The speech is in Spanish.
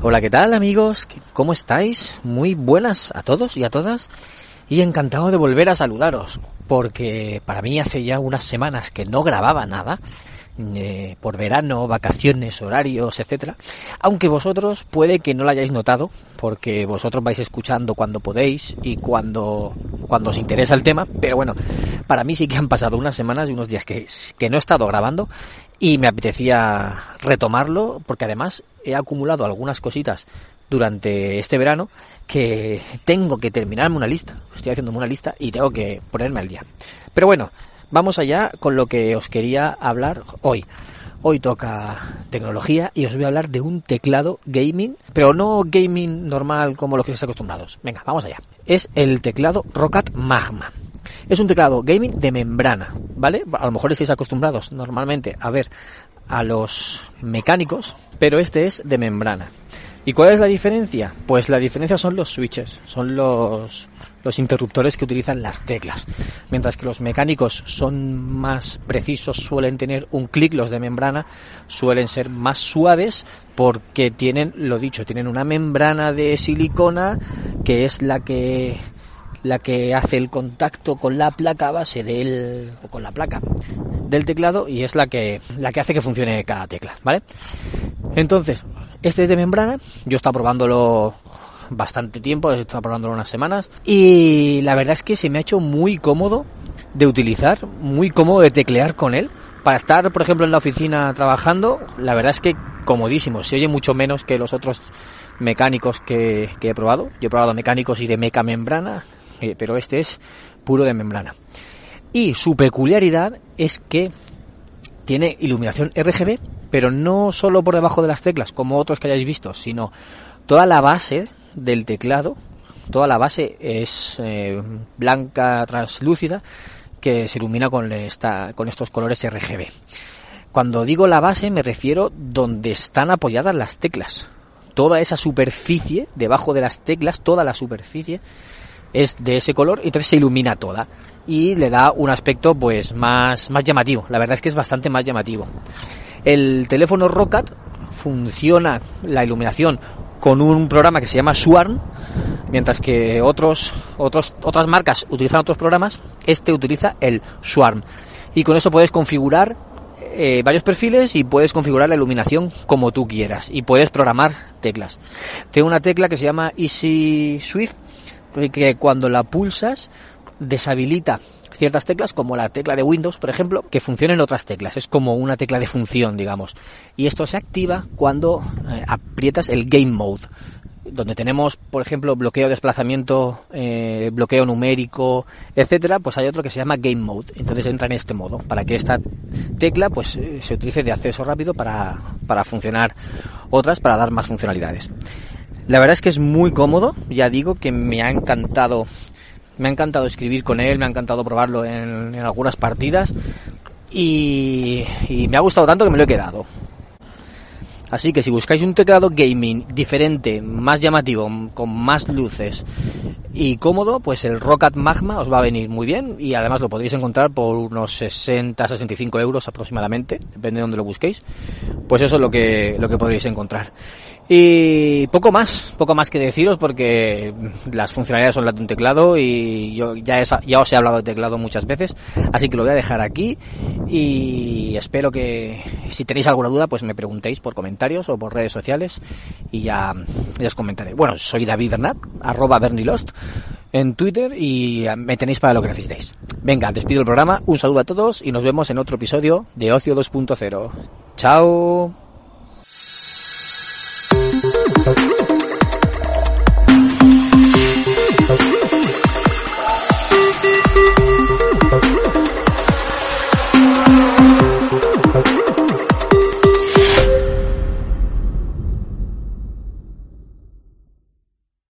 Hola, ¿qué tal amigos? ¿Cómo estáis? Muy buenas a todos y a todas. Y encantado de volver a saludaros, porque para mí hace ya unas semanas que no grababa nada, eh, por verano, vacaciones, horarios, etcétera. Aunque vosotros puede que no lo hayáis notado, porque vosotros vais escuchando cuando podéis y cuando, cuando os interesa el tema, pero bueno, para mí sí que han pasado unas semanas y unos días que, que no he estado grabando y me apetecía retomarlo, porque además he acumulado algunas cositas durante este verano que tengo que terminarme una lista. Estoy haciéndome una lista y tengo que ponerme al día. Pero bueno, vamos allá con lo que os quería hablar hoy. Hoy toca tecnología y os voy a hablar de un teclado gaming, pero no gaming normal como los que estáis acostumbrados. Venga, vamos allá. Es el teclado Rocket Magma. Es un teclado gaming de membrana, ¿vale? A lo mejor estáis acostumbrados normalmente a ver a los mecánicos, pero este es de membrana. ¿Y cuál es la diferencia? Pues la diferencia son los switches, son los, los interruptores que utilizan las teclas. Mientras que los mecánicos son más precisos, suelen tener un clic, los de membrana suelen ser más suaves porque tienen, lo dicho, tienen una membrana de silicona que es la que la que hace el contacto con la placa base del o con la placa del teclado y es la que la que hace que funcione cada tecla, ¿vale? Entonces, este es de membrana, yo he estado probándolo bastante tiempo, he estado probándolo unas semanas y la verdad es que se me ha hecho muy cómodo de utilizar, muy cómodo de teclear con él. Para estar, por ejemplo, en la oficina trabajando, la verdad es que comodísimo, se oye mucho menos que los otros mecánicos que, que he probado. Yo he probado mecánicos y de meca membrana, eh, pero este es puro de membrana. Y su peculiaridad es que tiene iluminación RGB, pero no solo por debajo de las teclas, como otros que hayáis visto, sino toda la base del teclado, toda la base es eh, blanca translúcida que se ilumina con, con estos colores RGB. Cuando digo la base me refiero donde están apoyadas las teclas. Toda esa superficie debajo de las teclas, toda la superficie es de ese color y entonces se ilumina toda y le da un aspecto pues más, más llamativo. La verdad es que es bastante más llamativo. El teléfono Rocket funciona la iluminación con un programa que se llama Swarm, mientras que otros, otros, otras marcas utilizan otros programas, este utiliza el Swarm. Y con eso puedes configurar eh, varios perfiles y puedes configurar la iluminación como tú quieras y puedes programar teclas. Tengo una tecla que se llama Easy Swift que cuando la pulsas deshabilita ciertas teclas como la tecla de Windows, por ejemplo, que funcionen otras teclas. Es como una tecla de función, digamos. Y esto se activa cuando eh, aprietas el Game Mode donde tenemos, por ejemplo, bloqueo de desplazamiento, eh, bloqueo numérico, etcétera, pues hay otro que se llama Game Mode. Entonces entra en este modo para que esta tecla pues eh, se utilice de acceso rápido para, para funcionar otras, para dar más funcionalidades. La verdad es que es muy cómodo, ya digo que me ha encantado, me ha encantado escribir con él, me ha encantado probarlo en, algunas partidas y, y me ha gustado tanto que me lo he quedado. Así que si buscáis un teclado gaming diferente, más llamativo, con más luces y cómodo, pues el Rocket Magma os va a venir muy bien y además lo podréis encontrar por unos 60-65 euros aproximadamente, depende de donde lo busquéis. Pues eso es lo que, lo que podréis encontrar. Y poco más, poco más que deciros porque las funcionalidades son las de un teclado y yo ya, ya os he hablado de teclado muchas veces, así que lo voy a dejar aquí y espero que si tenéis alguna duda pues me preguntéis por o por redes sociales y ya, ya os comentaré. Bueno, soy David Bernat, arroba Bernilost en Twitter y me tenéis para lo que necesitéis. Venga, despido el programa, un saludo a todos y nos vemos en otro episodio de Ocio 2.0. Chao.